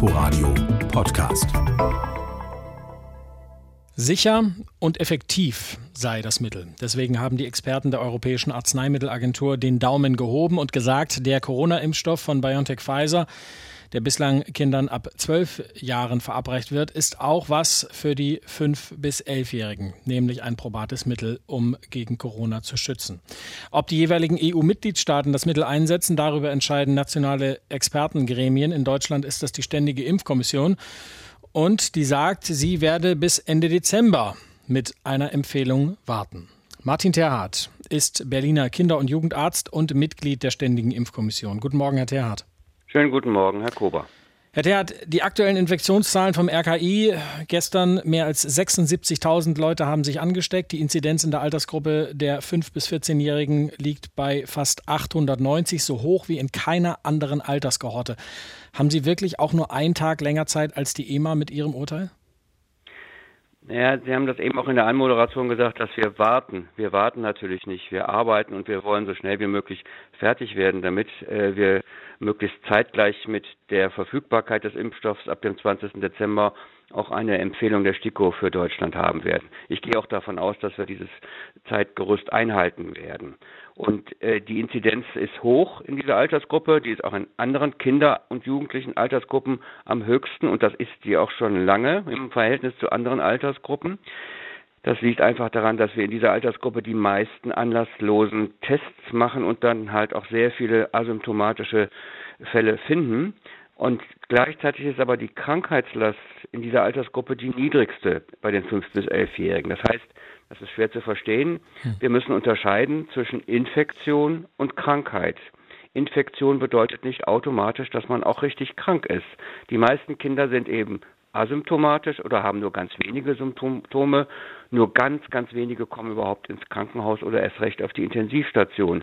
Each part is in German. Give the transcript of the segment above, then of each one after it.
Inforadio Podcast. Sicher und effektiv sei das Mittel. Deswegen haben die Experten der Europäischen Arzneimittelagentur den Daumen gehoben und gesagt, der Corona-Impfstoff von BioNTech Pfizer der bislang Kindern ab zwölf Jahren verabreicht wird, ist auch was für die fünf bis elfjährigen, nämlich ein probates Mittel, um gegen Corona zu schützen. Ob die jeweiligen EU-Mitgliedstaaten das Mittel einsetzen, darüber entscheiden nationale Expertengremien. In Deutschland ist das die Ständige Impfkommission und die sagt, sie werde bis Ende Dezember mit einer Empfehlung warten. Martin Terhardt ist Berliner Kinder- und Jugendarzt und Mitglied der Ständigen Impfkommission. Guten Morgen, Herr Terhardt. Schönen guten Morgen, Herr Kober. Herr Theat, die aktuellen Infektionszahlen vom RKI gestern mehr als 76.000 Leute haben sich angesteckt. Die Inzidenz in der Altersgruppe der 5- bis 14-Jährigen liegt bei fast 890, so hoch wie in keiner anderen Alterskohorte. Haben Sie wirklich auch nur einen Tag länger Zeit als die EMA mit Ihrem Urteil? Ja, Sie haben das eben auch in der Anmoderation gesagt, dass wir warten. Wir warten natürlich nicht. Wir arbeiten und wir wollen so schnell wie möglich fertig werden, damit äh, wir möglichst zeitgleich mit der Verfügbarkeit des Impfstoffs ab dem 20. Dezember auch eine Empfehlung der STIKO für Deutschland haben werden. Ich gehe auch davon aus, dass wir dieses Zeitgerüst einhalten werden. Und äh, die Inzidenz ist hoch in dieser Altersgruppe, die ist auch in anderen Kinder- und Jugendlichen Altersgruppen am höchsten und das ist sie auch schon lange im Verhältnis zu anderen Altersgruppen. Das liegt einfach daran, dass wir in dieser Altersgruppe die meisten anlasslosen Tests machen und dann halt auch sehr viele asymptomatische Fälle finden. Und gleichzeitig ist aber die Krankheitslast in dieser Altersgruppe die niedrigste bei den 5- bis 11-Jährigen. Das heißt, das ist schwer zu verstehen, hm. wir müssen unterscheiden zwischen Infektion und Krankheit. Infektion bedeutet nicht automatisch, dass man auch richtig krank ist. Die meisten Kinder sind eben asymptomatisch oder haben nur ganz wenige Symptome. Nur ganz, ganz wenige kommen überhaupt ins Krankenhaus oder erst recht auf die Intensivstation.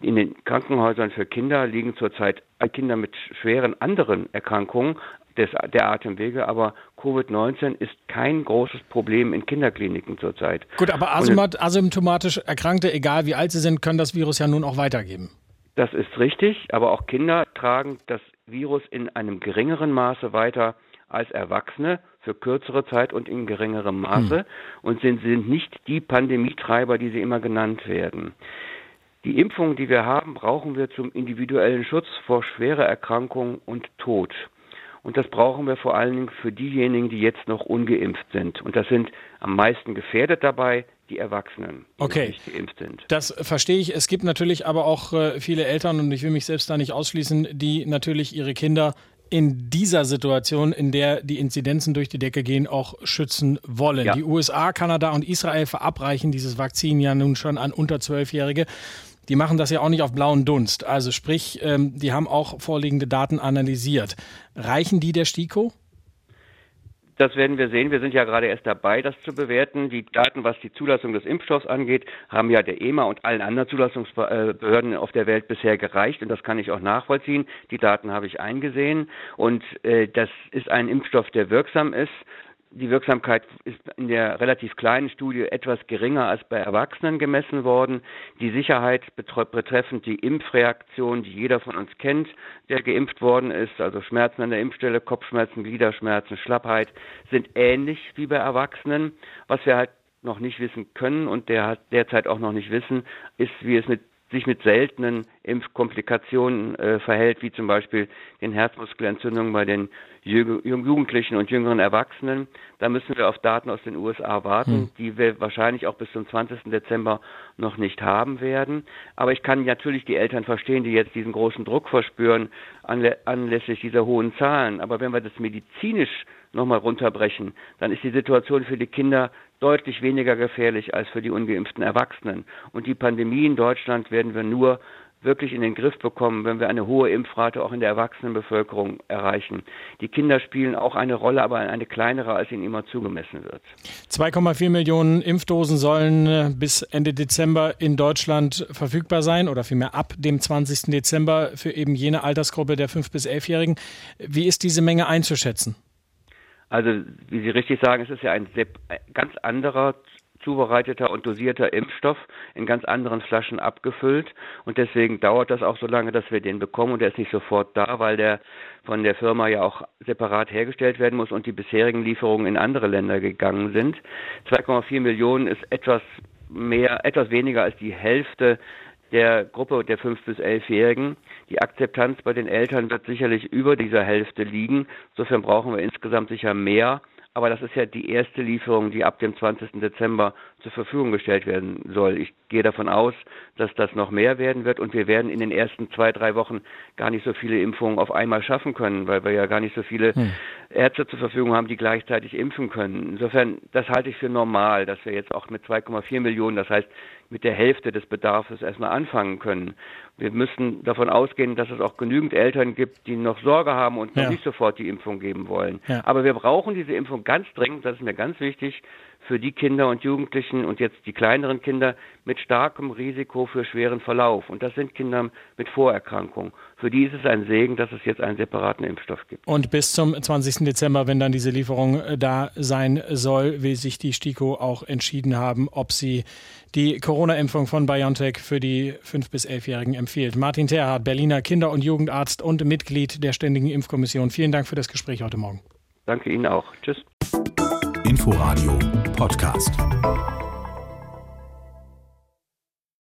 In den Krankenhäusern für Kinder liegen zurzeit Kinder mit schweren anderen Erkrankungen des, der Atemwege, aber Covid-19 ist kein großes Problem in Kinderkliniken zurzeit. Gut, aber asymptomatisch Erkrankte, egal wie alt sie sind, können das Virus ja nun auch weitergeben. Das ist richtig, aber auch Kinder tragen das Virus in einem geringeren Maße weiter als Erwachsene für kürzere Zeit und in geringerem Maße hm. und sind, sind nicht die Pandemietreiber, die sie immer genannt werden. Die Impfungen, die wir haben, brauchen wir zum individuellen Schutz vor schwerer Erkrankung und Tod. Und das brauchen wir vor allen Dingen für diejenigen, die jetzt noch ungeimpft sind. Und das sind am meisten gefährdet dabei die Erwachsenen, die okay. nicht geimpft sind. Das verstehe ich. Es gibt natürlich aber auch äh, viele Eltern, und ich will mich selbst da nicht ausschließen, die natürlich ihre Kinder in dieser Situation, in der die Inzidenzen durch die Decke gehen, auch schützen wollen. Ja. Die USA, Kanada und Israel verabreichen dieses Vakzin ja nun schon an unter Zwölfjährige. Die machen das ja auch nicht auf blauen Dunst. Also sprich, ähm, die haben auch vorliegende Daten analysiert. Reichen die der STIKO? Das werden wir sehen. Wir sind ja gerade erst dabei, das zu bewerten. Die Daten, was die Zulassung des Impfstoffs angeht, haben ja der EMA und allen anderen Zulassungsbehörden auf der Welt bisher gereicht. Und das kann ich auch nachvollziehen. Die Daten habe ich eingesehen. Und äh, das ist ein Impfstoff, der wirksam ist. Die Wirksamkeit ist in der relativ kleinen Studie etwas geringer als bei Erwachsenen gemessen worden. Die Sicherheit betreffend die Impfreaktion, die jeder von uns kennt, der geimpft worden ist, also Schmerzen an der Impfstelle, Kopfschmerzen, Gliederschmerzen, Schlappheit, sind ähnlich wie bei Erwachsenen. Was wir halt noch nicht wissen können und der derzeit auch noch nicht wissen, ist, wie es mit sich mit seltenen Impfkomplikationen äh, verhält, wie zum Beispiel den Herzmuskelentzündungen bei den Jugendlichen und jüngeren Erwachsenen. Da müssen wir auf Daten aus den USA warten, hm. die wir wahrscheinlich auch bis zum 20. Dezember noch nicht haben werden. Aber ich kann natürlich die Eltern verstehen, die jetzt diesen großen Druck verspüren anlä anlässlich dieser hohen Zahlen. Aber wenn wir das medizinisch nochmal runterbrechen, dann ist die Situation für die Kinder deutlich weniger gefährlich als für die ungeimpften Erwachsenen. Und die Pandemie in Deutschland werden wir nur wirklich in den Griff bekommen, wenn wir eine hohe Impfrate auch in der Erwachsenenbevölkerung erreichen. Die Kinder spielen auch eine Rolle, aber eine kleinere, als ihnen immer zugemessen wird. 2,4 Millionen Impfdosen sollen äh, bis Ende Dezember in Deutschland verfügbar sein oder vielmehr ab dem 20. Dezember für eben jene Altersgruppe der 5- bis 11-Jährigen. Wie ist diese Menge einzuschätzen? Also, wie Sie richtig sagen, es ist ja ein ganz anderer zubereiteter und dosierter Impfstoff in ganz anderen Flaschen abgefüllt. Und deswegen dauert das auch so lange, dass wir den bekommen. Und der ist nicht sofort da, weil der von der Firma ja auch separat hergestellt werden muss und die bisherigen Lieferungen in andere Länder gegangen sind. 2,4 Millionen ist etwas mehr, etwas weniger als die Hälfte der Gruppe der 5- bis 11-Jährigen. Die Akzeptanz bei den Eltern wird sicherlich über dieser Hälfte liegen. Insofern brauchen wir insgesamt sicher mehr. Aber das ist ja die erste Lieferung, die ab dem 20. Dezember zur Verfügung gestellt werden soll. Ich gehe davon aus, dass das noch mehr werden wird und wir werden in den ersten zwei, drei Wochen gar nicht so viele Impfungen auf einmal schaffen können, weil wir ja gar nicht so viele hm. Ärzte zur Verfügung haben, die gleichzeitig impfen können. Insofern, das halte ich für normal, dass wir jetzt auch mit 2,4 Millionen, das heißt mit der Hälfte des Bedarfs erstmal anfangen können. Wir müssen davon ausgehen, dass es auch genügend Eltern gibt, die noch Sorge haben und noch ja. nicht sofort die Impfung geben wollen. Ja. Aber wir brauchen diese Impfung ganz dringend, das ist mir ganz wichtig, für die Kinder und Jugendlichen und jetzt die kleineren Kinder mit starkem Risiko für schweren Verlauf. Und das sind Kinder mit Vorerkrankungen. Für die ist es ein Segen, dass es jetzt einen separaten Impfstoff gibt. Und bis zum 20. Dezember, wenn dann diese Lieferung äh, da sein soll, will sich die STIKO auch entschieden haben, ob sie die Corona-Impfung von BioNTech für die 5- bis 11-Jährigen empfiehlt. Martin Terhardt, Berliner Kinder- und Jugendarzt und Mitglied der Ständigen Impfkommission. Vielen Dank für das Gespräch heute Morgen. Danke Ihnen auch. Tschüss. Inforadio Podcast.